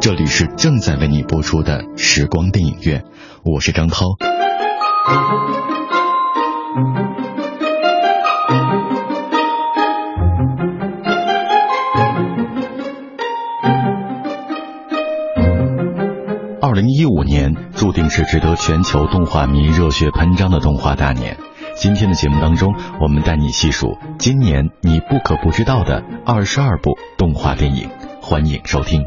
这里是正在为你播出的时光电影院，我是张涛。二零一五年注定是值得全球动画迷热血喷张的动画大年。今天的节目当中，我们带你细数今年你不可不知道的二十二部动画电影，欢迎收听。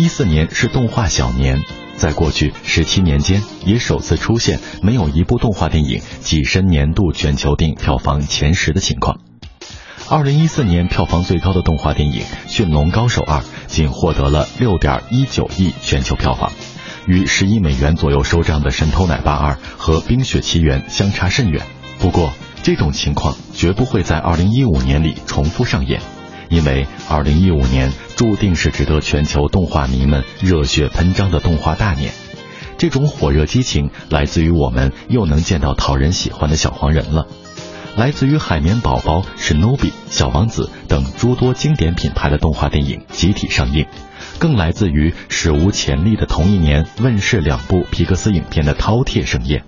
一四年是动画小年。在过去十七年间，也首次出现没有一部动画电影跻身年度全球电影票房前十的情况。二零一四年票房最高的动画电影《驯龙高手二》仅获得了六点一九亿全球票房，与十亿美元左右收账的《神偷奶爸二》和《冰雪奇缘》相差甚远。不过，这种情况绝不会在二零一五年里重复上演。因为二零一五年注定是值得全球动画迷们热血喷张的动画大年，这种火热激情来自于我们又能见到讨人喜欢的小黄人了，来自于海绵宝宝、史努比、小王子等诸多经典品牌的动画电影集体上映，更来自于史无前例的同一年问世两部皮克斯影片的饕餮盛宴。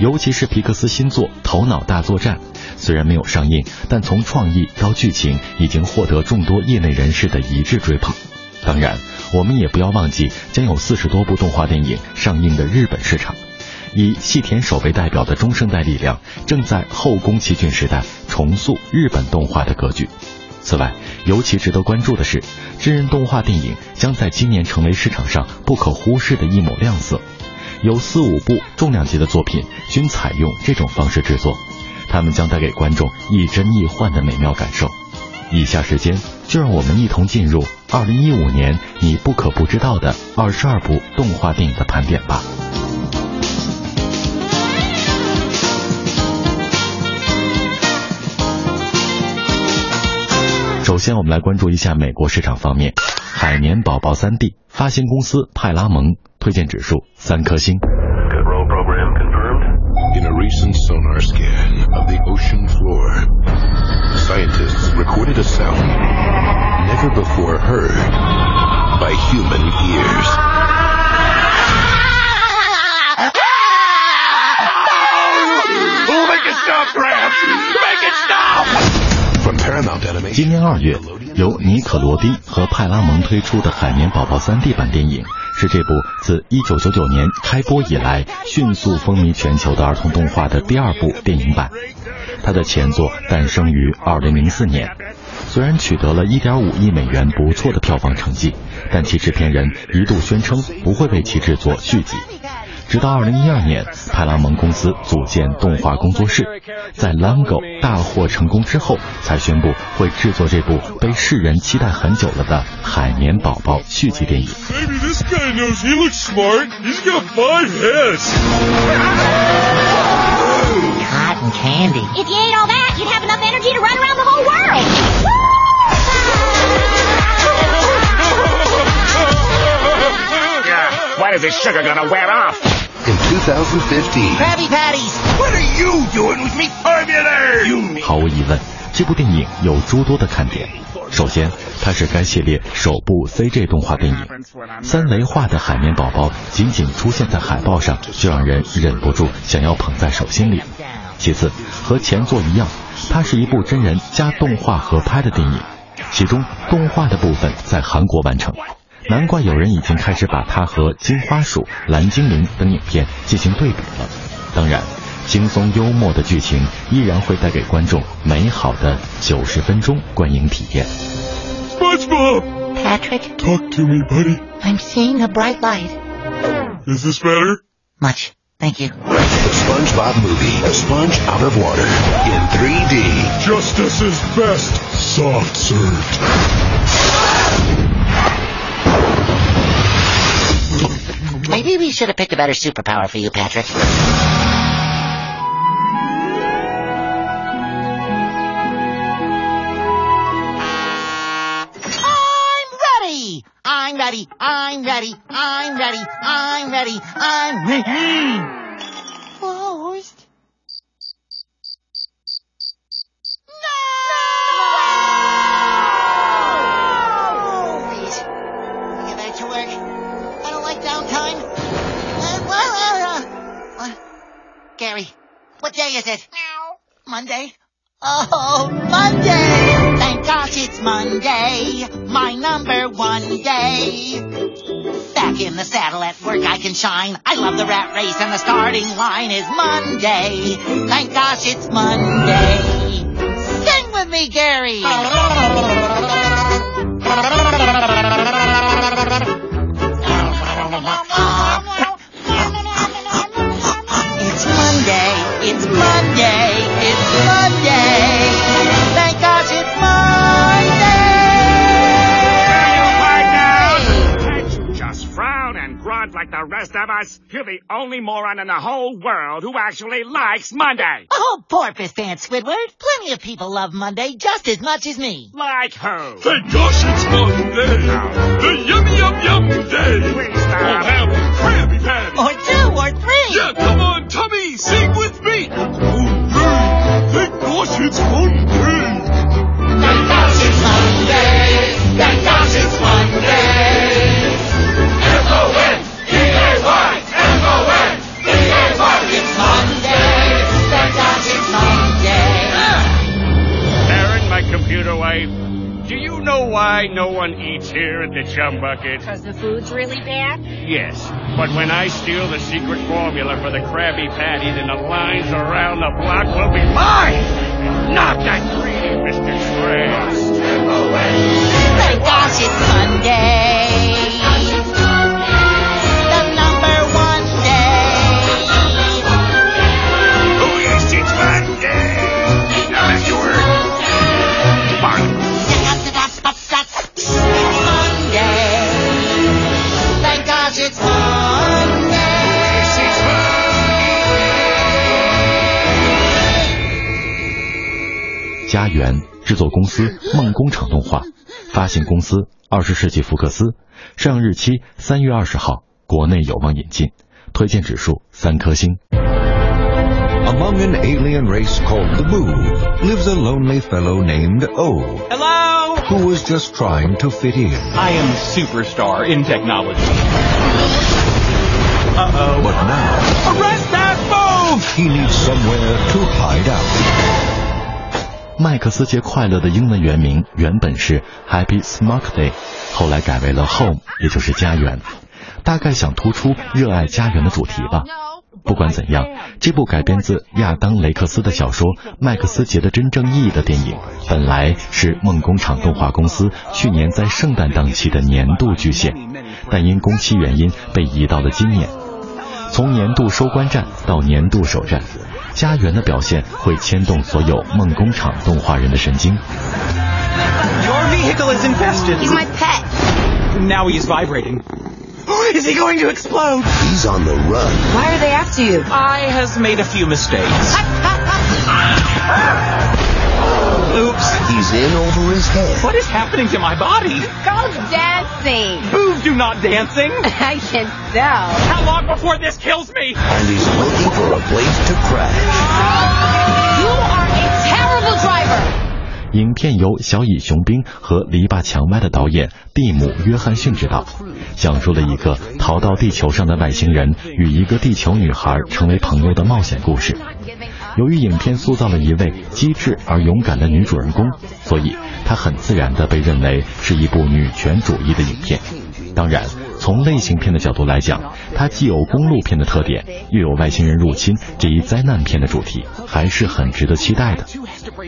尤其是皮克斯新作《头脑大作战》，虽然没有上映，但从创意到剧情已经获得众多业内人士的一致追捧。当然，我们也不要忘记将有四十多部动画电影上映的日本市场。以细田守为代表的中生代力量，正在后宫崎骏时代重塑日本动画的格局。此外，尤其值得关注的是，真人动画电影将在今年成为市场上不可忽视的一抹亮色。有四五部重量级的作品均采用这种方式制作，他们将带给观众亦真亦幻的美妙感受。以下时间就让我们一同进入二零一五年你不可不知道的二十二部动画电影的盘点吧。首先，我们来关注一下美国市场方面，《海绵宝宝三 D》发行公司派拉蒙。推荐指数三颗星。In a recent sonar scan of the ocean floor, scientists recorded a sound never before heard by human ears. Make it stop, Gramps! Make it stop! From Paramount Animation. 今年二月，由尼可罗蒂和派拉蒙推出的《海绵宝宝》3D 版电影。 是这部自1999年开播以来迅速风靡全球的儿童动画的第二部电影版。它的前作诞生于2004年，虽然取得了一点五亿美元不错的票房成绩，但其制片人一度宣称不会为其制作续集。直到二零一二年，派拉蒙公司组建动画工作室，在《Lango》大获成功之后，才宣布会制作这部被世人期待很久了的《海绵宝宝》续集电影。When is this sugar gonna wear off? In 2015. Krabby Patties! What are you doing with me formula? You 毫无疑问，这部电影有诸多的看点。首先，它是该系列首部 CG 动画电影，三维化的海绵宝宝仅仅出现在海报上，就让人忍不住想要捧在手心里。其次，和前作一样，它是一部真人加动画合拍的电影，其中动画的部分在韩国完成。难怪有人已经开始把它和《金花鼠》《蓝精灵》等影片进行对比了。当然，轻松幽默的剧情依然会带给观众美好的九十分钟观影体验。SpongeBob! Patrick, Talk to me, buddy. I'm seeing a bright light. Is this better? Much. Thank you. The SpongeBob movie, A Sponge Out of Water, in 3D. Justice is best. Soft served. Maybe we should have picked a better superpower for you, Patrick. I'm ready! I'm ready. I'm ready. I'm ready. I'm ready. I'm ready. Work I can shine. I love the rat race and the starting line is Monday. Thank gosh it's Monday. Sing with me, Gary! the rest of us? You're the only moron in the whole world who actually likes Monday. Oh, porpoise dance, Squidward. Plenty of people love Monday just as much as me. Like who? Thank gosh it's Monday! The yummy yum yum day! Please stop. I'll have a Krabby Patty! Or two, or three. Yeah, come on, tummy, sing with me! Hooray! Thank gosh it's Monday! Thank gosh it's Monday. My computer wife, do you know why no one eats here at the Chum Bucket? Because the food's really bad? Yes, but when I steal the secret formula for the Krabby Patty, then the lines around the block will be mine! Not that greedy Mr. Krabs. Thank gosh it's Monday. The 家园制作公司梦工厂动画，发行公司二十世纪福克斯，上映日期三月二十号，国内有望引进，推荐指数三颗星。 Among an alien race called the Moo lives a lonely fellow named O, Hello? who was just trying to fit in. I am superstar in technology. Uh-oh. But now Arrest that move! he needs somewhere to hide out. 麦克斯节快乐的英文原名原本是 Happy Smoke Day，后来改为了 Home，也就是家园，大概想突出热爱家园的主题吧。不管怎样，这部改编自亚当·雷克斯的小说《麦克斯节的真正意义》的电影，本来是梦工厂动画公司去年在圣诞档期的年度巨献，但因工期原因被移到了今年。从年度收官战到年度首战，家园的表现会牵动所有梦工厂动画人的神经。Your vehicle is infested. He's my pet. Now he's vibrating. Is he going to explode? He's on the run. Why are they after you? I has made a few mistakes. Oops. He's in over his head. What is happening to my body? Go dancing. Boobs do not dancing. I can tell. How long before this kills me? And he's looking for a place to crash. You are a terrible driver. 影片由小乙雄兵和篱笆墙外的导演蒂姆·约翰逊执导，讲述了一个逃到地球上的外星人与一个地球女孩成为朋友的冒险故事。由于影片塑造了一位机智而勇敢的女主人公，所以它很自然地被认为是一部女权主义的影片。当然，从类型片的角度来讲，它既有公路片的特点，又有外星人入侵这一灾难片的主题，还是很值得期待的。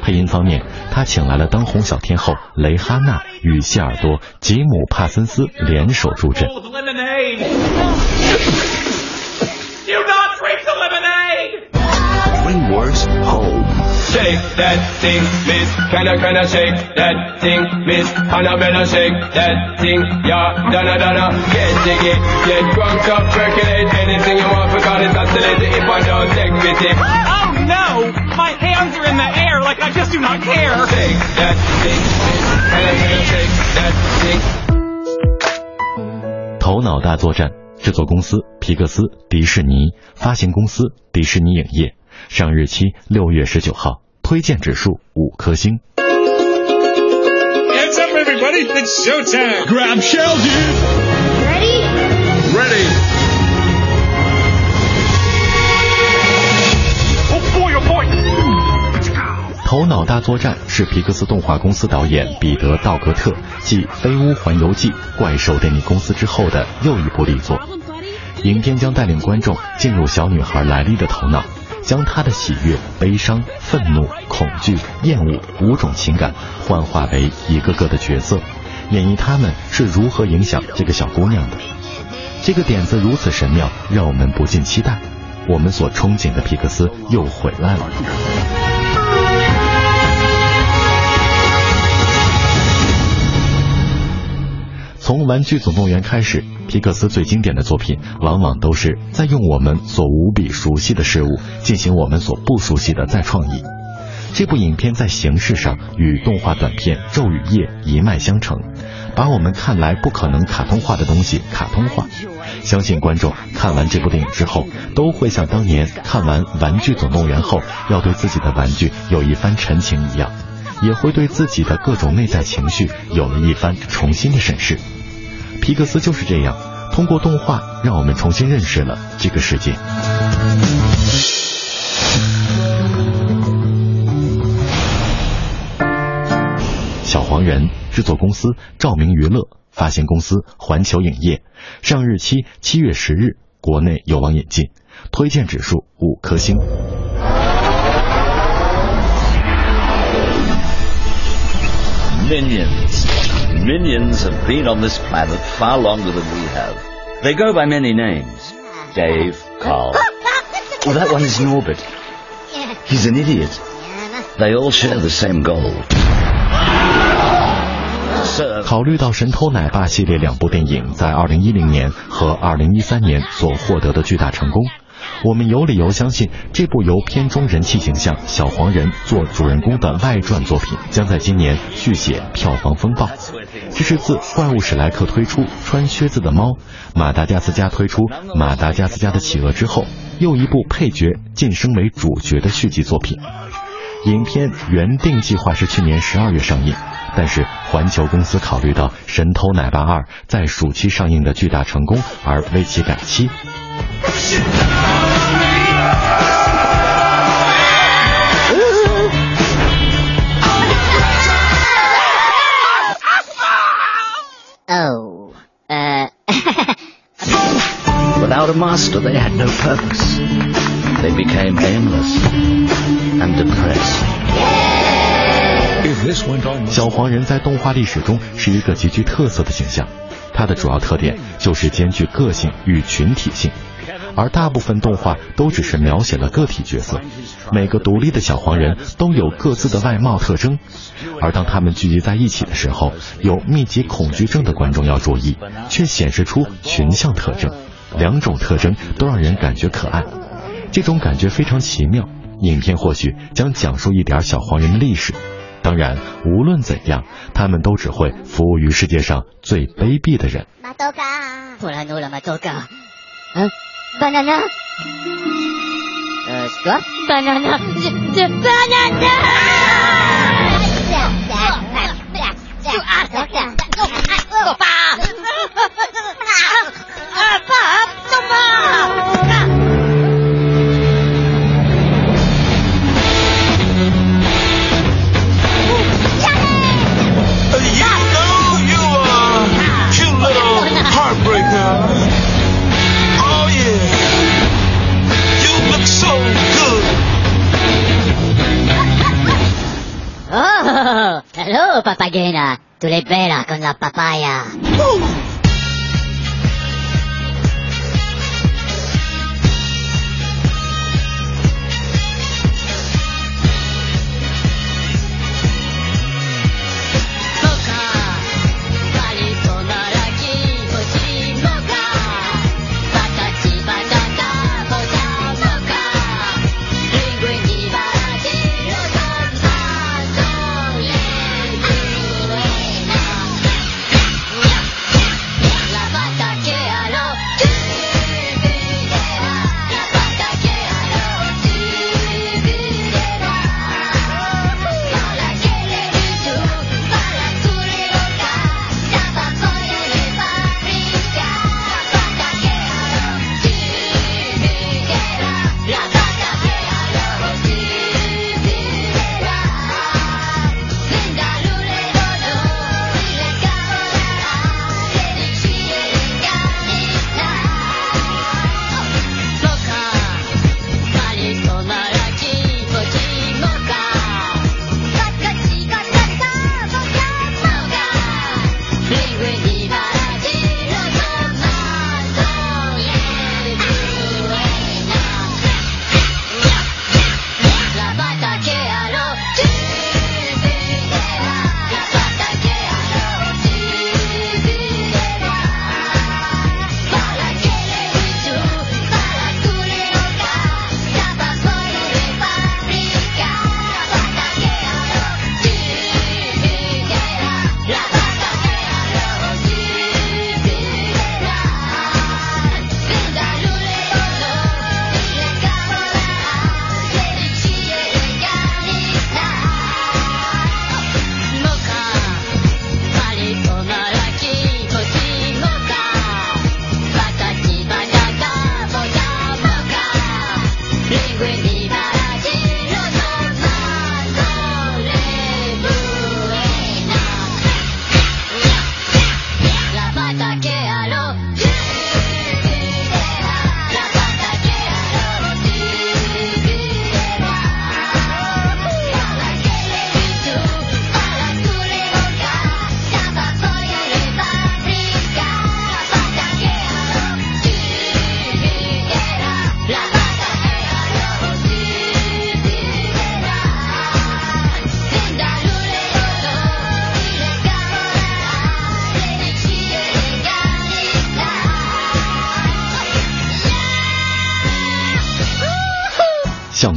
配音方面，他请来了当红小天后蕾哈娜与谢耳朵、吉姆·帕森斯联手助阵。Cold lemonade. Do not drink the lemonade. Words, home. Shake that thing, miss. Kinda, kinda shake that thing, miss. Kinda better shake that thing, yeah. Donna, donna. Get jiggy, get drunk up, percolate anything you want because it's oscillating if I don't take pity. Oh no! My hands are in the air like I just do not care. Shake that thing, miss. Kinda, kinda shake that thing. 头脑大作战，制作公司皮克斯迪士尼，发行公司迪士尼影业，上日期六月十九号，推荐指数五颗星。Up, everybody! It's showtime! Grab shell, dude! Ready? Ready! Oh boy, oh boy! 头脑大作战是皮克斯动画公司导演彼得·道格特继《飞屋环游记》《怪兽电力公司》之后的又一部力作。影片将带领观众进入小女孩莱莉的头脑，将她的喜悦、悲伤、愤怒、恐惧、厌恶五种情感幻化为一个个的角色，演绎他们是如何影响这个小姑娘的。这个点子如此神妙，让我们不禁期待，我们所憧憬的皮克斯又回来了。从《玩具总动员》开始，皮克斯最经典的作品，往往都是在用我们所无比熟悉的事物进行我们所不熟悉的再创意。这部影片在形式上与动画短片《昼与夜》一脉相承，把我们看来不可能卡通化的东西卡通化。相信观众看完这部电影之后，都会像当年看完《玩具总动员》后要对自己的玩具有一番陈情一样，也会对自己的各种内在情绪有了一番重新的审视。皮克斯就是这样，通过动画让我们重新认识了这个世界。小黄人制作公司照明娱乐，发行公司环球影业，上日期七月十日，国内有望引进，推荐指数五颗星。Minions. Minions have been on this planet far longer than we have. They go by many names. Dave, Carl. Well, that one is Norbert. He's an idiot. They all share the same goal. Sir, 考虑到《神偷奶爸》系列两部电影在2010年和2013年所获得的巨大成功， 我们有理由相信这部由片中人气形象小黄人做主人公的外传作品将在今年续写票房风暴。这是自怪物史莱克推出穿靴子的猫，马达加斯加推出马达加斯加的企鹅之后，又一部配角晋升为主角的续集作品。影片原定计划是去年十二月上映，但是环球公司考虑到《神偷奶爸二》在暑期上映的巨大成功，而为其改期。Master, they had no purpose. They became aimless and depressed. 小黄人在动画历史中是一个极具特色的形象，它的主要特点就是兼具个性与群体性，而大部分动画都只是描写了个体角色，每个独立的小黄人都有各自的外貌特征，而当他们聚集在一起的时候，有密集恐惧症的观众要注意，却显示出群像特征，两种特征都让人感觉可爱。这种感觉非常奇妙影片或许将讲述一点小黄人的历史。当然无论怎样他们都只会服务于世界上最卑鄙的人。Oh, papagena. Tu l'hai bella con la papaya. 像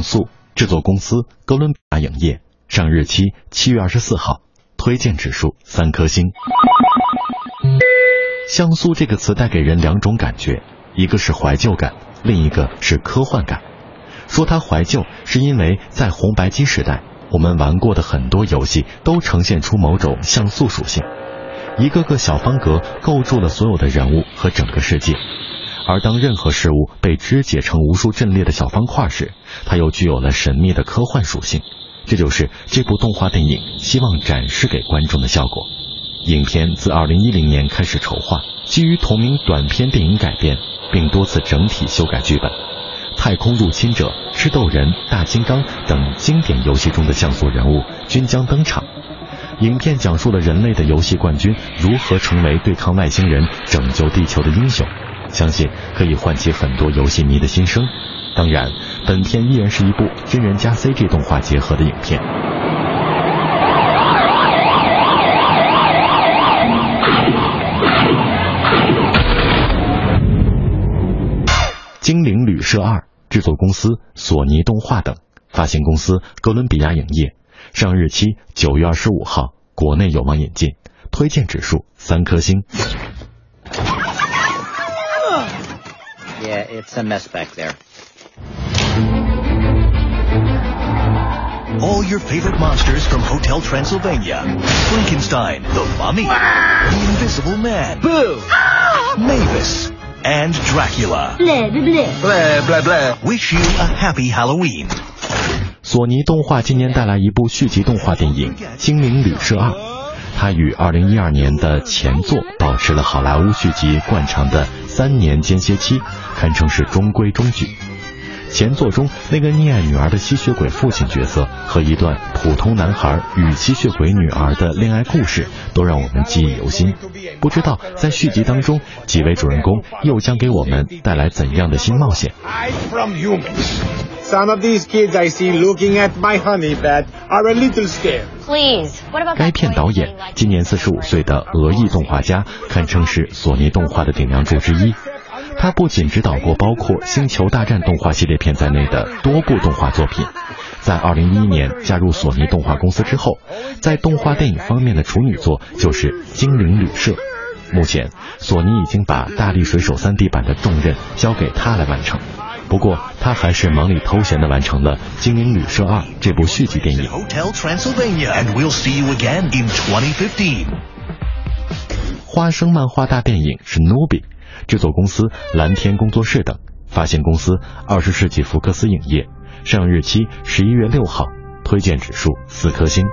素制作公司哥伦比亚影业，上日期七月二十四号，推荐指数三颗星。像素这个词带给人两种感觉，一个是怀旧感，另一个是科幻感。说它怀旧，是因为在红白机时代，我们玩过的很多游戏都呈现出某种像素属性，一个个小方格构筑了所有的人物和整个世界。而当任何事物被肢解成无数阵列的小方块时，它又具有了神秘的科幻属性。这就是这部动画电影希望展示给观众的效果。影片自2010年开始筹划，基于同名短片电影改编，并多次整体修改剧本。太空入侵者、吃豆人、大金刚等经典游戏中的像素人物均将登场。影片讲述了人类的游戏冠军如何成为对抗外星人、拯救地球的英雄。相信可以唤起很多游戏迷的心声。当然，本片依然是一部真人加 CG 动画结合的影片。精灵旅社二制作公司索尼动画等，发行公司哥伦比亚影业，上日期九月二十五号，国内有望引进，推荐指数三颗星。Yeah, it's a mess back there. All your favorite monsters from Hotel Transylvania. Frankenstein, the Mummy, the Invisible Man, Boo! Mavis, and Dracula. Blah, blah, blah. Blah, blah, blah. Wish you a happy Halloween. 索尼动画今年带来一部续集动画电影《精灵旅社二》， 他与2012年的前作保持了好莱坞续集惯常的三年间歇期，堪称是中规中矩。前作中那个溺爱女儿的吸血鬼父亲角色和一段普通男孩与吸血鬼女儿的恋爱故事，都让我们记忆犹新。不知道在续集当中，几位主人公又将给我们带来怎样的新冒险？Hide from humans. Some of these kids I see looking at my honey bat are a little scared. Please. What about 该片导演今年四十五岁的俄裔动画家，堪称是索尼动画的顶梁柱之一。他不仅指导过包括《星球大战》动画系列片在内的多部动画作品，在2011年加入索尼动画公司之后，在动画电影方面的处女作就是《精灵旅社》。目前，索尼已经把《大力水手》3D 版的重任交给他来完成。不过，他还是忙里偷闲的完成了《精灵旅社2》这部续集电影。Hotel Transylvania, and we'll see you again in 2015. 花生漫画大电影是 Nobi，制作公司蓝天工作室等，发行公司二十世纪福克斯影业，上映日期十一月六号，推荐指数四颗星。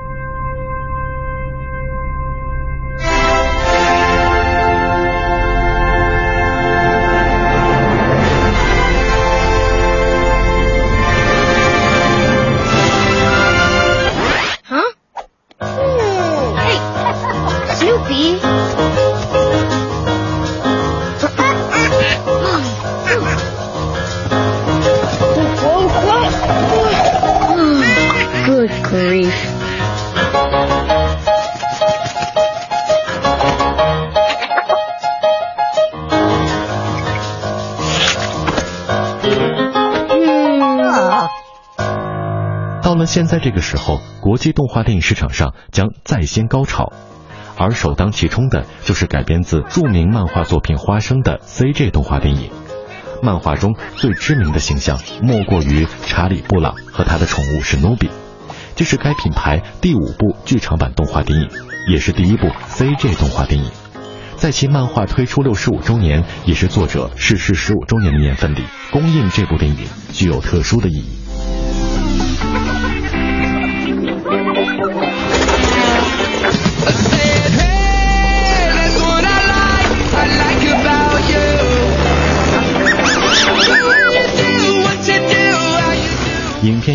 现在这个时候，国际动画电影市场上将再掀高潮，而首当其冲的就是改编自著名漫画作品《花生》的 CG 动画电影。漫画中最知名的形象莫过于查理·布朗和他的宠物史努比。这是该品牌第五部剧场版动画电影，也是第一部 CG 动画电影。在其漫画推出六十五周年，也是作者逝世十五周年的年份里，公映这部电影具有特殊的意义。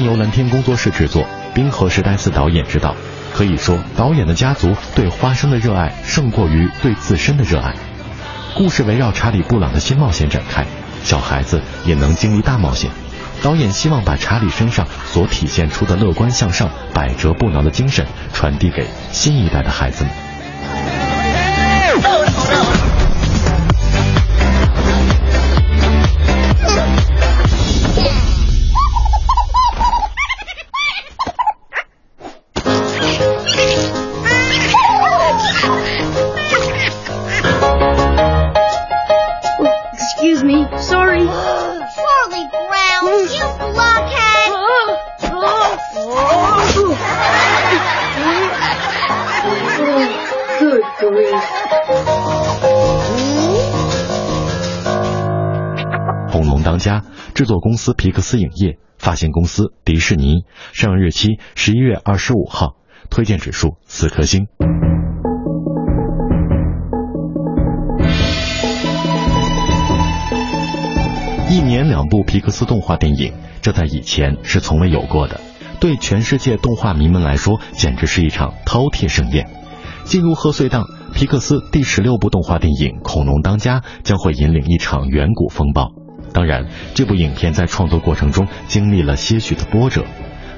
由蓝天工作室制作，冰河时代四导演执导。可以说，导演的家族对花生的热爱胜过于对自身的热爱。故事围绕查理·布朗的新冒险展开，小孩子也能经历大冒险。导演希望把查理身上所体现出的乐观向上、百折不挠的精神传递给新一代的孩子们。斯皮克斯影业，发行公司迪士尼，上映日期十一月二十五号，推荐指数四颗星。一年两部皮克斯动画电影，这在以前是从未有过的。对全世界动画迷们来说，简直是一场饕餮盛宴。进入贺岁档，皮克斯第十六部动画电影《恐龙当家》将会引领一场远古风暴。当然，这部影片在创作过程中经历了些许的波折。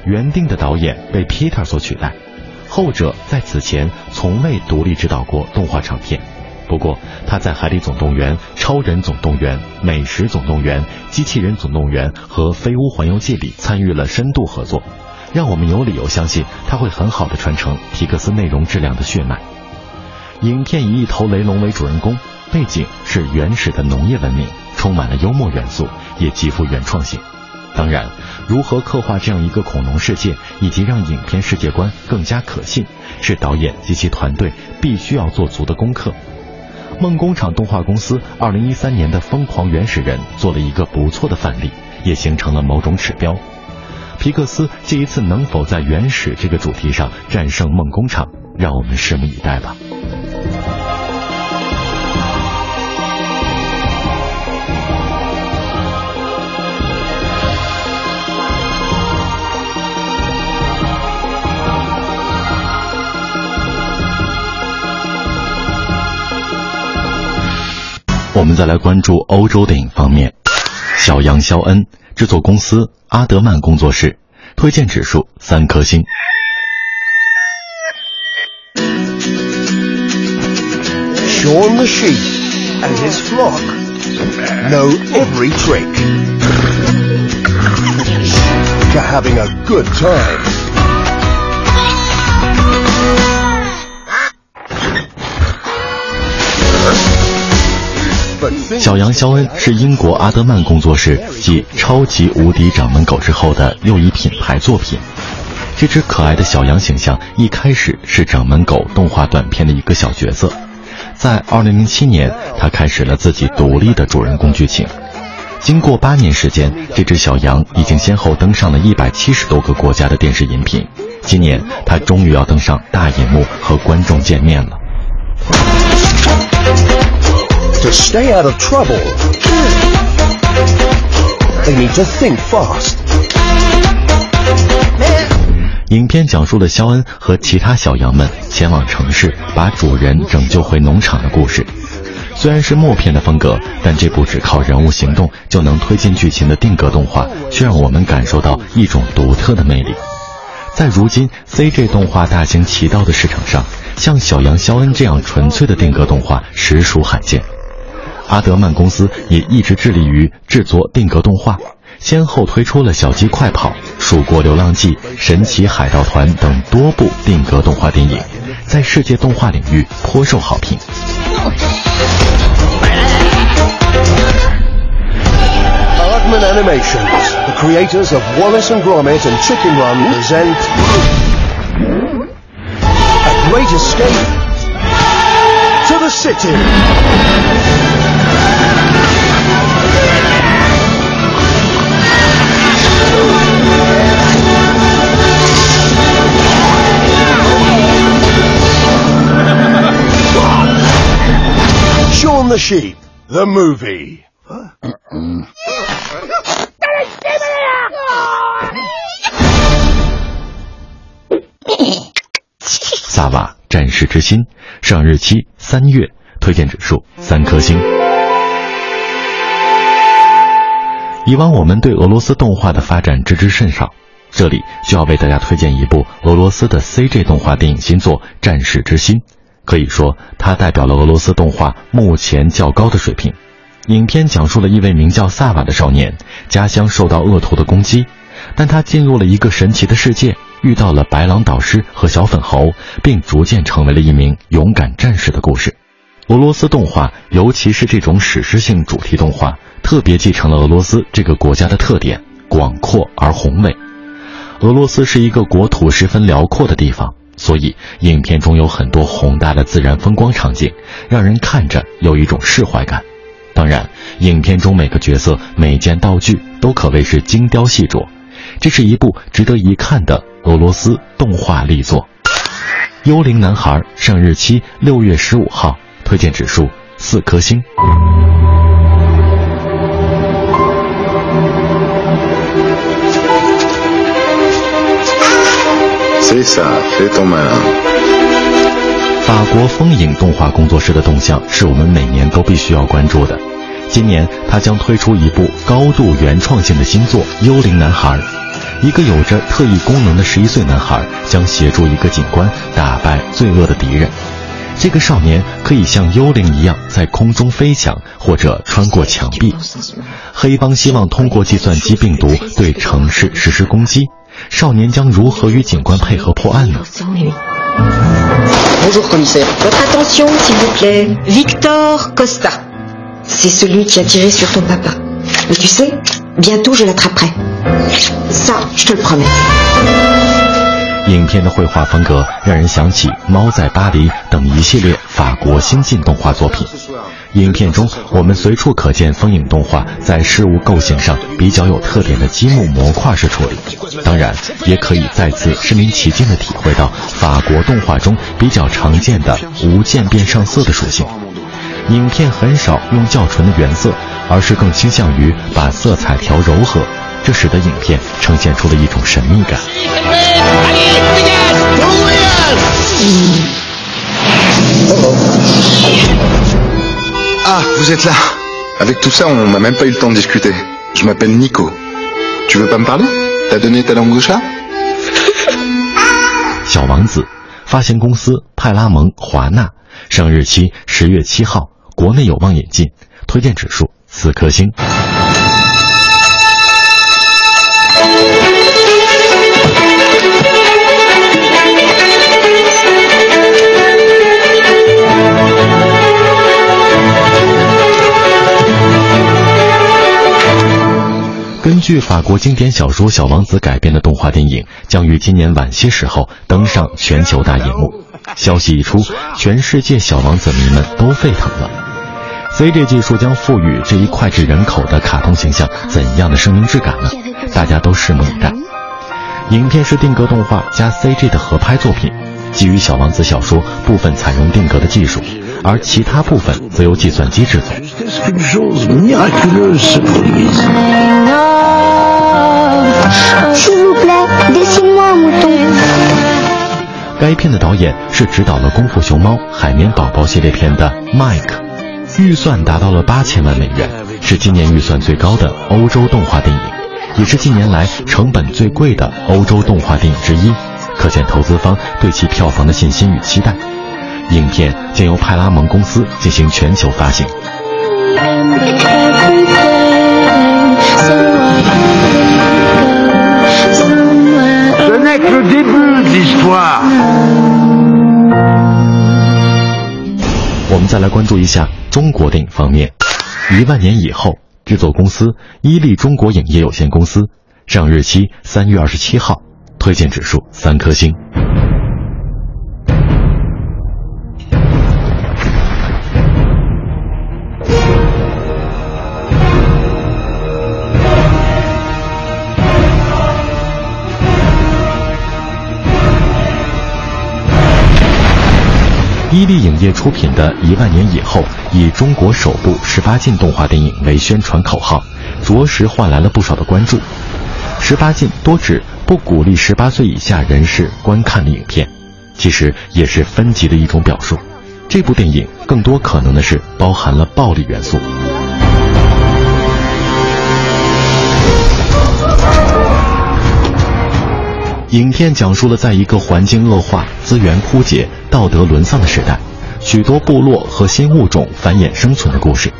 原定的导演被 Peter 所取代，后者在此前从未独立执导过动画长片。不过，他在《海底总动员》《超人总动员》《美食总动员》《机器人总动员》和《飞屋环游记》里参与了深度合作，让我们有理由相信他会很好的传承皮克斯内容质量的血脉。影片以一头雷龙为主人公，背景是原始的农业文明，充满了幽默元素，也极富原创性。当然，如何刻画这样一个恐龙世界，以及让影片世界观更加可信，是导演及其团队必须要做足的功课。梦工厂动画公司二零一三年的《疯狂原始人》做了一个不错的范例，也形成了某种指标。皮克斯这一次能否在原始这个主题上战胜梦工厂，让我们拭目以待吧。我们再来关注欧洲电影方面，《小羊肖恩》制作公司阿德曼工作室，推荐指数三颗星。Shaun the sheep and his flock know every trick to having a good time. 小羊肖恩是英国阿德曼工作室继《超级无敌掌门狗》之后的又一品牌作品。这只可爱的小羊形象一开始是掌门狗动画短片的一个小角色，在2007年，它开始了自己独立的主人公剧情。经过八年时间，这只小羊已经先后登上了一百七十多个国家的电视荧屏。今年，它终于要登上大荧幕和观众见面了。To stay out of trouble, they need to think fast. 影片讲述了肖恩和其他小羊们前往城市，把主人拯救回农场的故事。虽然是默片的风格，但这部只靠人物行动就能推进剧情的定格动画，却让我们感受到一种独特的魅力。在如今 CG 动画大行其道的市场上，像小羊肖恩这样纯粹的定格动画实属罕见。阿德曼公司也一直致力于制作定格动画，先后推出了《小鸡快跑》《蜀国流浪记》《神奇海盗团》等多部定格动画电影，在世界动画领域颇受好评。Hardman Animations, the creators of Wallace and Gromit and Chicken Run, present A Great Escape City. Shaun the Sheep, the movie. 萨瓦战士之心，上日期三月，推荐指数三颗星。以往我们对俄罗斯动画的发展知之甚少，这里就要为大家推荐一部俄罗斯的 CG 动画电影新作《战士之心》，可以说它代表了俄罗斯动画目前较高的水平。影片讲述了一位名叫萨瓦的少年，家乡受到恶徒的攻击，但他进入了一个神奇的世界，遇到了白狼导师和小粉猴，并逐渐成为了一名勇敢战士的故事。俄罗斯动画，尤其是这种史诗性主题动画，特别继承了俄罗斯这个国家的特点——广阔而宏伟。俄罗斯是一个国土十分辽阔的地方，所以影片中有很多宏大的自然风光场景，让人看着有一种释怀感。当然，影片中每个角色、每件道具都可谓是精雕细琢，这是一部值得一看的俄罗斯动画力作。《幽灵男孩》上日期六月十五号，推荐指数四颗星。法国风影动画工作室的动向是我们每年都必须要关注的。今年，他将推出一部高度原创性的新作《幽灵男孩》。一个有着特异功能的十一岁男孩将协助一个警官打败罪恶的敌人。这个少年可以像幽灵一样在空中飞翔，或者穿过墙壁。黑帮希望通过计算机病毒对城市实施攻击。少年将如何与警官配合破案呢？Bonjour commissaire, votre attention s'il vous plaît. Victor Costa, c'est celui qui a tiré sur ton papa. Mais tu sais, bientôt je l'attraperai. Ça, je te le promets. 影片的绘画风格让人想起《猫在巴黎》等一系列法国新晋动画作品。影片中，我们随处可见风影动画在事物构型上比较有特点的积木模块式处理，当然，也可以再次身临其境地体会到法国动画中比较常见的无渐变上色的属性。影片很少用较纯的原色，而是更倾向于把色彩调柔和，这使得影片呈现出了一种神秘感。Ah, vous êtes là. Avec tout ça, on n'a même pas eu le temps de discuter. Je m'appelle Nico. Tu veux pas me parler T'as donné ta langue au chat 小王子，发行公司派拉蒙华纳，上日期十月七号，国内有望引进，推荐指数四颗星。根据法国经典小说《小王子》改编的动画电影，将于今年晚些时候登上全球大荧幕。消息一出，全世界小王子迷们都沸腾了。CG 技术将赋予这一脍炙人口的卡通形象怎样的生命质感呢？大家都拭目以待。影片是定格动画加 CG 的合拍作品，基于小王子小说部分采用定格的技术，而其他部分则由计算机制作。该片的导演是执导了《功夫熊猫》《海绵宝宝》系列片的 Mike，预算达到了八千万美元，是今年预算最高的欧洲动画电影，也是近年来成本最贵的欧洲动画电影之一，可见投资方对其票房的信心与期待。影片将由派拉蒙公司进行全球发行。我们再来关注一下中国电影方面，《一万年以后》制作公司伊利中国影业有限公司，上日期三月二十七号，推荐指数三颗星。伊利影业出品的《一万年以后》，以中国首部十八禁动画电影为宣传口号，着实换来了不少的关注。十八禁多指不鼓励十八岁以下人士观看的影片，其实也是分级的一种表述。这部电影更多可能的是包含了暴力元素。影片讲述了在一个环境恶化、资源枯竭、道德沦丧的时代，许多部落和新物种繁衍生存的故事。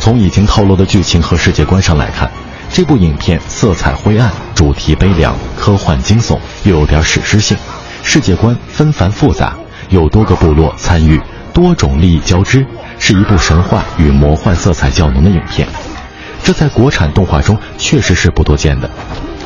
从已经透露的剧情和世界观上来看，这部影片色彩灰暗，主题悲凉，科幻惊悚，又有点史诗性，世界观纷繁复杂，有多个部落参与，多种利益交织，是一部神话与魔幻色彩较浓的影片。这在国产动画中确实是不多见的。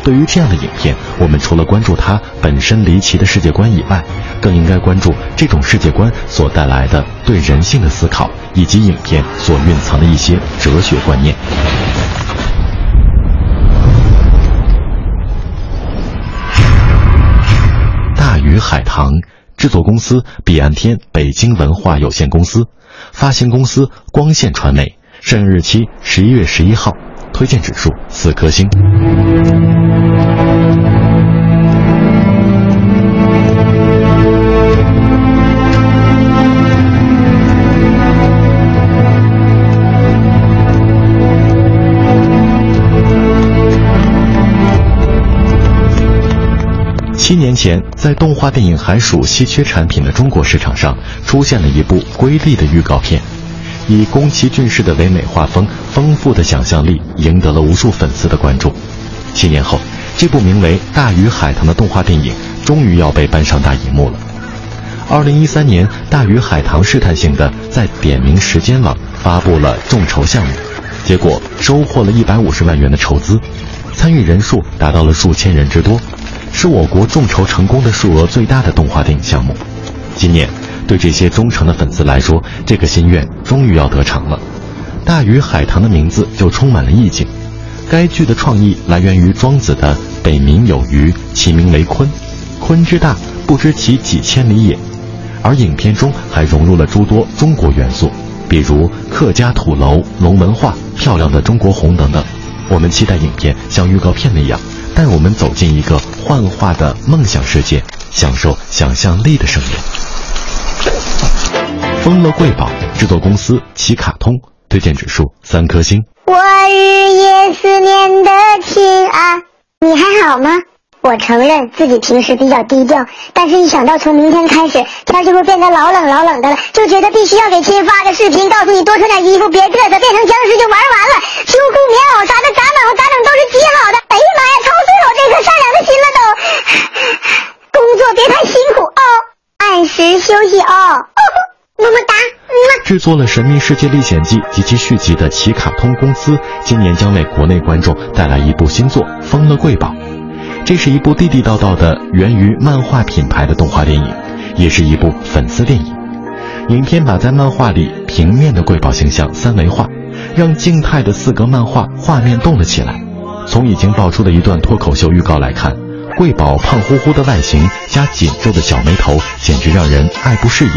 对于这样的影片，我们除了关注它本身离奇的世界观以外，更应该关注这种世界观所带来的对人性的思考，以及影片所蕴藏的一些哲学观念。大鱼海棠制作公司彼岸天北京文化有限公司，发行公司光线传媒，上映日期十一月十一号。推荐指数四颗星。七年前，在动画电影还属稀缺产品的中国市场上，出现了一部《瑰丽》的预告片。以宫崎骏式的唯美画风、丰富的想象力，赢得了无数粉丝的关注。七年后，这部名为《大鱼海棠》的动画电影终于要被搬上大荧幕了。二零一三年，《大鱼海棠》试探性的在点名时间网发布了众筹项目，结果收获了一百五十万元的筹资，参与人数达到了数千人之多，是我国众筹成功的数额最大的动画电影项目。今年。对这些忠诚的粉丝来说，这个心愿终于要得偿了。大鱼海棠的名字就充满了意境。该剧的创意来源于庄子的“北冥有鱼，其名为鲲”，鲲之大，不知其几千里也。而影片中还融入了诸多中国元素，比如客家土楼、龙门画、漂亮的中国红等等。我们期待影片像预告片那样，带我们走进一个幻化的梦想世界，享受想象力的盛宴。丰乐贵宝制作公司奇卡通推荐指数三颗星。我日夜思念的亲啊，你还好吗？我承认自己平时比较低调，但是一想到从明天开始天就会变得老冷老冷的了，就觉得必须要给亲发个视频，告诉你多穿点衣服，别嘚瑟，变成僵尸就玩完了。秋裤棉袄啥的，咋冷咋冷都是极好的。哎呀妈呀，操碎我这颗善良的心了都。工作别太辛苦哦，按时休息哦。么么哒！制作了《神秘世界历险记》及其续集的奇卡通公司，今年将为国内观众带来一部新作《疯了贵宝》。这是一部地地道道的源于漫画品牌的动画电影，也是一部粉丝电影。影片把在漫画里平面的贵宝形象三维化，让静态的四格漫画画面动了起来。从已经爆出的一段脱口秀预告来看，贵宝胖乎乎的外形加紧皱的小眉头，简直让人爱不释眼。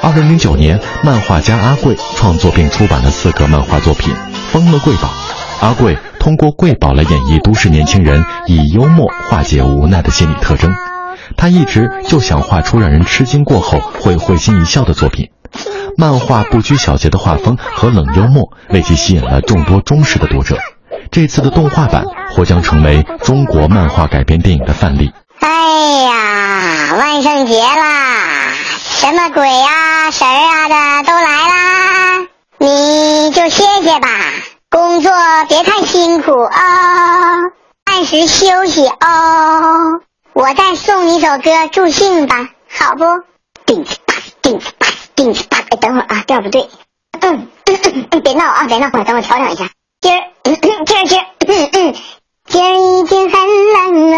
二零零九年，漫画家阿贵创作并出版了四个漫画作品《丰乐贵宝》。阿贵通过贵宝来演绎都市年轻人以幽默化解无奈的心理特征。他一直就想画出让人吃惊过后会会心一笑的作品。漫画不拘小节的画风和冷幽默为其吸引了众多忠实的读者。这次的动画版或将成为中国漫画改编电影的范例。哎呀，万圣节啦！什么鬼啊、神啊的都来啦，你就歇歇吧，工作别太辛苦哦，按时休息哦。我再送你一首歌助兴吧，好不？叮子吧，叮子吧，叮子吧。哎，等会儿啊，调不对。嗯嗯嗯，别闹啊，别闹，等我调整一下。今儿，今儿，今儿，嗯嗯。今儿已经很冷了，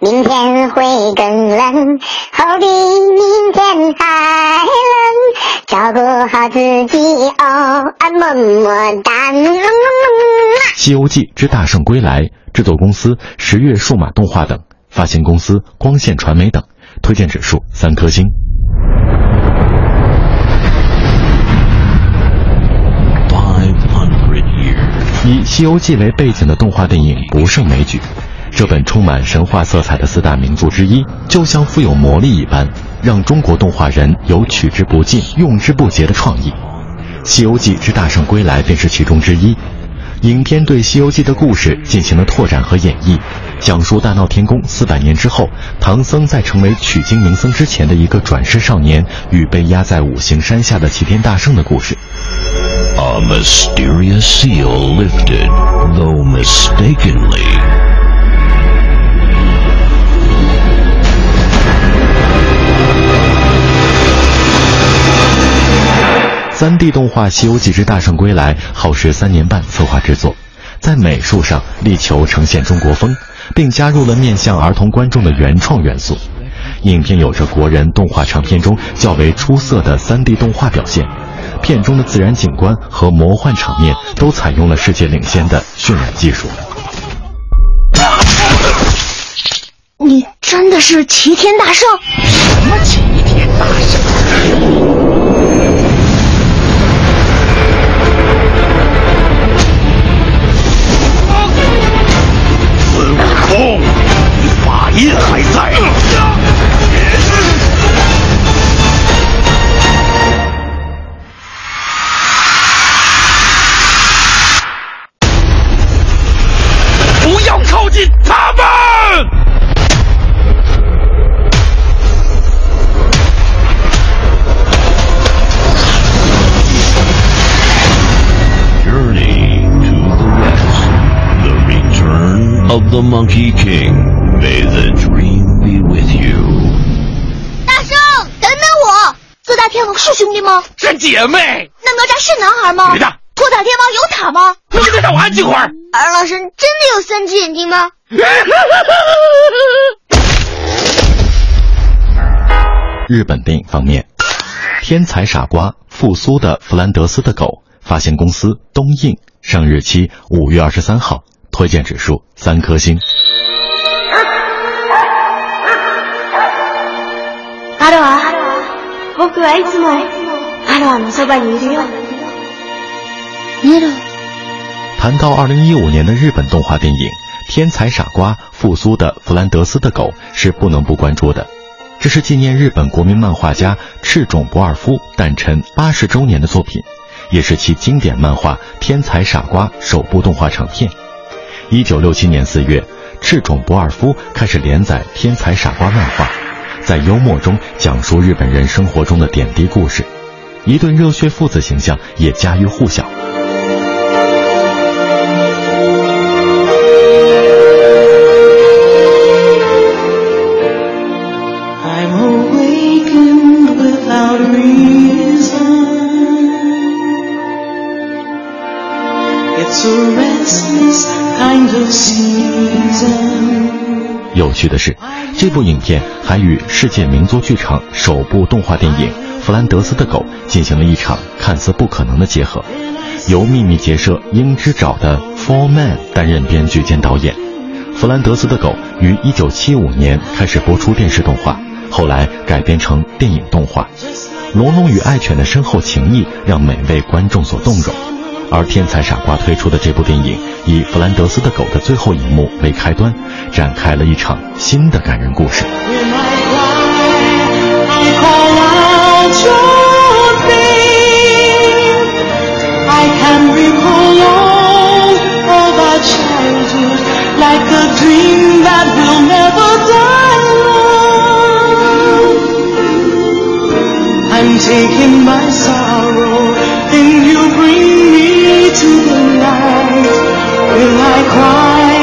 明天会更冷，后比明天还冷，照顾好自己哦，啊么么哒。《西游记之大圣归来》制作公司十月数码动画等，发行公司光线传媒等，推荐指数三颗星。以《西游记》为背景的动画电影不胜枚举，这本充满神话色彩的四大名著之一，就像富有魔力一般，让中国动画人有取之不尽、用之不竭的创意。《西游记之大圣归来》便是其中之一。影片对《西游记》的故事进行了拓展和演绎，讲述大闹天宫四百年之后，唐僧在成为取经名僧之前的一个转世少年与被压在五行山下的齐天大圣的故事。A mysterious seal lifted, though mistakenly. 3D 动画《西游记之大圣归来》耗时三年半策划制作，在美术上力求呈现中国风，并加入了面向儿童观众的原创元素。影片有着国人动画长片中较为出色的 3D 动画表现，片中的自然景观和魔幻场面都采用了世界领先的渲染技术。你真的是齐天大圣？什么齐天大圣？The Monkey King. May the dream be with you. 大圣，等等我！四大天王是兄弟吗？是姐妹。那哪吒是男孩吗？女的。托塔天王有塔吗？你再让我安静会儿。二郎神真的有三只眼睛吗？日本电影方面，《天才傻瓜》复苏的弗兰德斯的狗发行公司东映，上日期五月二十三号，推荐指数三颗星。アロア、僕はいつもアロアのそばにいるよ。ネロ。谈到二零一五年的日本动画电影《天才傻瓜》复苏的弗兰德斯的狗是不能不关注的。这是纪念日本国民漫画家赤冢不二夫诞辰八十周年的作品，也是其经典漫画《天才傻瓜》首部动画长片。 一九六七年四月，赤冢不二夫开始连载《天才傻瓜》漫画，在幽默中讲述日本人生活中的点滴故事，一对热血父子形象也家喻户晓。有趣的是，这部影片还与世界名作剧场首部动画电影《弗兰德斯的狗》进行了一场看似不可能的结合，由秘密结社鹰之爪的 Four Man 担任编剧兼导演。《弗兰德斯的狗》于1975年开始播出电视动画，后来改编成电影动画。龙龙与爱犬的深厚情谊让每位观众所动容，而天才傻瓜推出的这部电影以弗兰德斯的狗的最后一幕为开端，展开了一场新的感人故事。I call out to the light. Will I cry?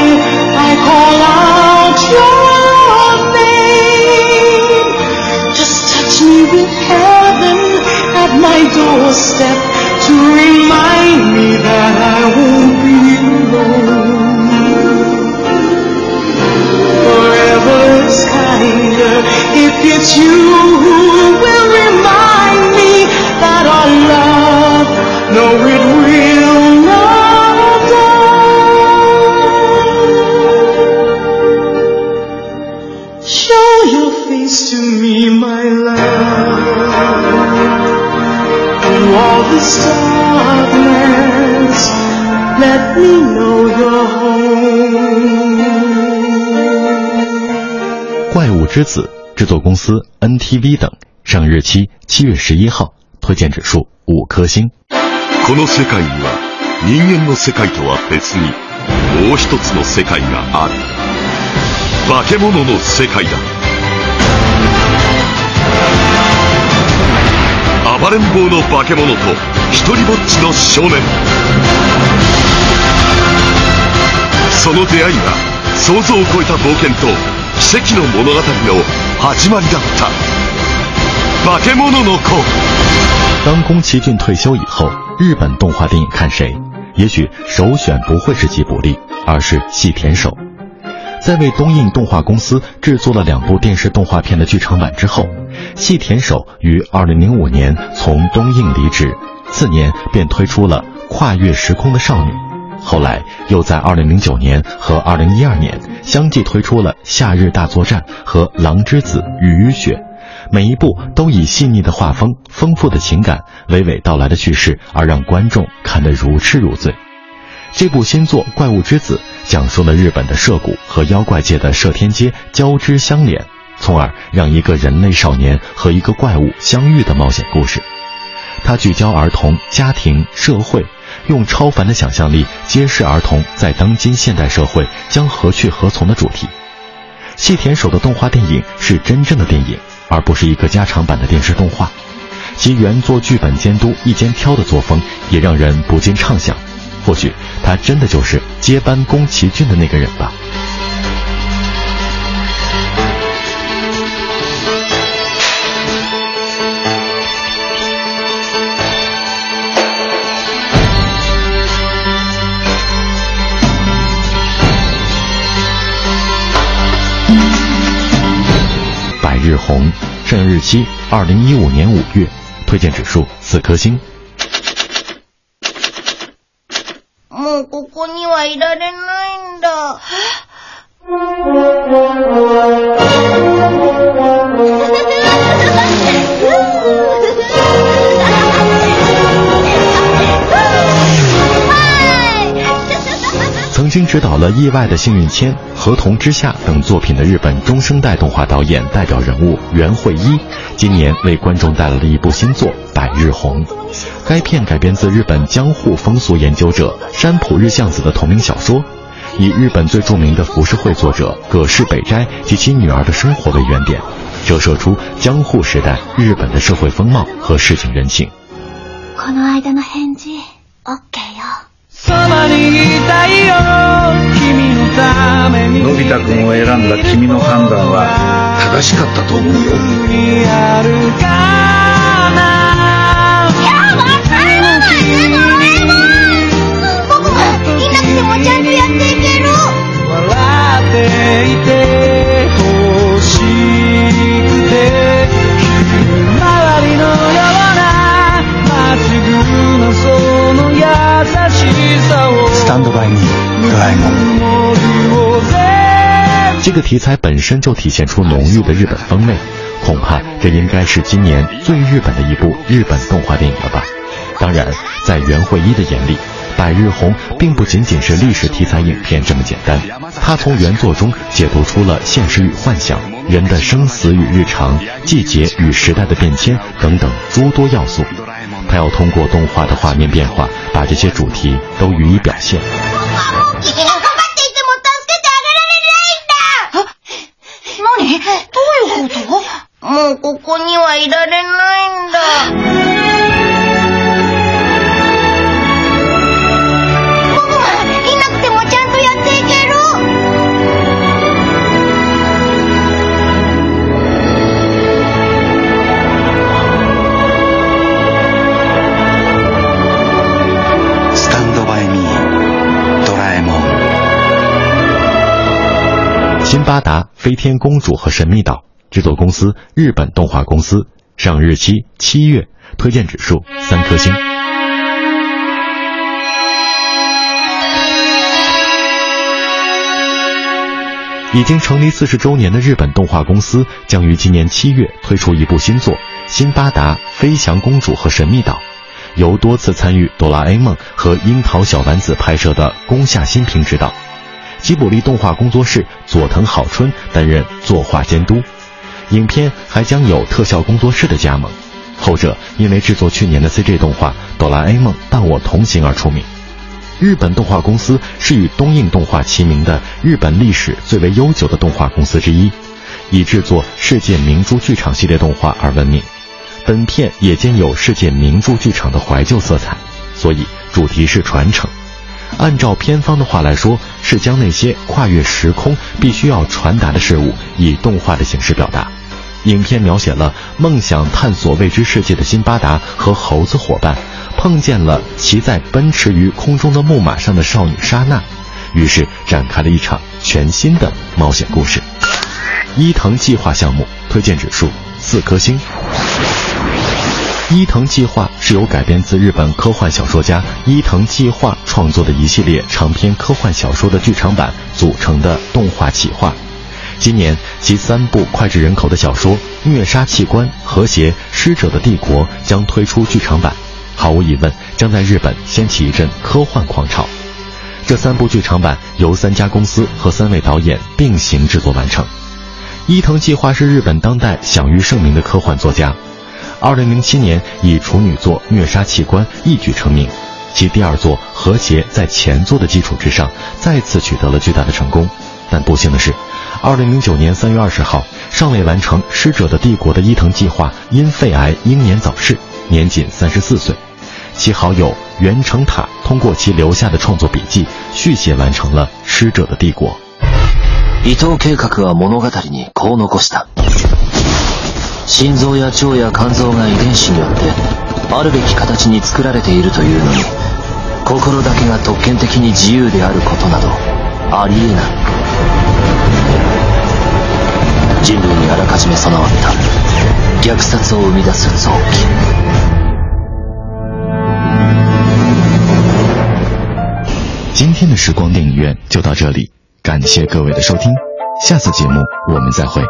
I call out your name. Just touch me with heaven at my doorstep to remind me that I won't be alone. Forever is kinder if it's you who will 之子制作公司 NTV 等，上日期七月十一号，推荐指数五颗星。この世界には人間の世界とは別にもう一つの世界がある。化け物の世界だ。暴れん坊の化け物と一人ぼっちの少年。その出会いが想像を超えた冒険と奇跡の物語の始まりだった化け物の子 当宫崎骏退休以后，日本动画电影看谁？也许首选不会是吉卜力，而是细田守。在为东映动画公司制作了两部电视动画片的剧场版之后，细田守于2005年从东映离职，次年便推出了《跨越时空的少女》， 后来又在2009年和2012年相继推出了《夏日大作战》和《狼之子雨雪》。每一部都以细腻的画风、丰富的情感、娓娓道来的叙事，而让观众看得如痴如醉。这部新作《怪物之子》讲述了日本的涉谷和妖怪界的涉天街交织相连，从而让一个人类少年和一个怪物相遇的冒险故事。它聚焦儿童、家庭、社会，用超凡的想象力揭示儿童在当今现代社会将何去何从的主题。细田守的动画电影是真正的电影。而不是一个加长版的电视动画，其原作剧本监督一肩挑的作风也让人不禁畅想，或许他真的就是接班宫崎骏的那个人吧。红，上映日期二零一五年五月，推荐指数四颗星。もうここにはいられないんだ。 经执导了《意外的幸运签》《河童之下》等作品的日本中生代动画导演代表人物袁惠一，今年为观众带来了一部新作《百日红》。该片改编自日本江户风俗研究者山浦日向子的同名小说，以日本最著名的浮世绘作者葛饰北斋及其女儿的生活为原点，折射出江户时代日本的社会风貌和市井人情。この間の返事、OK よ。 そばにいたいよ君のために。のび太くんを選んだ君の判断は正しかったと思うよ。あるかな。今日も最後のドラえもん僕はいなくてもちゃんとやっていける。笑っていてほしくさをスタンドバイミードラえもん这个题材本身就体现出浓郁的日本风味，恐怕这应该是今年最日本的一部日本动画电影了吧。当然，在袁惠一的眼里，《百日红》并不仅仅是历史题材影片这么简单，他从原作中解读出了现实与幻想、人的生死与日常、季节与时代的变迁等等诸多要素。 他要通过动画的画面变化，把这些主题都予以表现。何どういうこともうここにはいられないんだ。 辛巴达、飞天公主和神秘岛制作公司日本动画公司，上日期七月，推荐指数三颗星。已经成立四十周年的日本动画公司将于今年七月推出一部新作《辛巴达、飞翔公主和神秘岛》，由多次参与《哆啦 A 梦》和《樱桃小丸子》拍摄的宫下新平执导。吉卜力动画工作室佐藤好春担任作画监督，影片还将有特效工作室的加盟，后者因为制作去年的 CG 动画《哆啦 A 梦伴我同行》而出名。日本动画公司是与东映动画齐名的日本历史最为悠久的动画公司之一，以制作世界明珠剧场系列动画而闻名。本片也兼有世界名著剧场的怀旧色彩，所以主题是传承。按照片方的话来说，是将那些跨越时空必须要传达的事物以动画的形式表达。影片描写了梦想探索未知世界的辛巴达和猴子伙伴碰见了骑在奔驰于空中的木马上的少女莎娜，于是展开了一场全新的冒险故事。伊藤计划项目推荐指数四颗星。伊藤计划是由改编自日本科幻小说家伊藤计划创作的一系列长篇科幻小说的剧场版组成的动画企划。今年，其三部脍炙人口的小说《虐杀器官》《和谐》《师者的帝国》将推出剧场版，毫无疑问将在日本掀起一阵科幻狂潮。这三部剧场版由三家公司和三位导演并行制作完成。伊藤计划是日本当代享誉盛名的科幻作家。二零零七年以处女作《虐杀器官》一举成名，其第二作《和谐》在前作的基础之上再次取得了巨大的成功。但不幸的是，二零零九年三月二十号，尚未完成《师者的帝国》的伊藤计划因肺癌英年早逝，年仅三十四岁。其好友袁成塔通过其留下的创作笔记续写完成了《师者的帝国》。伊藤計画は物語にこう残した。 心臓や腸や肝臓が遺伝子によってあるべき形に作られているというのに心だけが特権的に自由であることなどありえない。人類にあらかじめ備わった。虐殺を生み出す臓器。今天的时光电影院就到这里，感谢各位的收听，下次节目我们再会。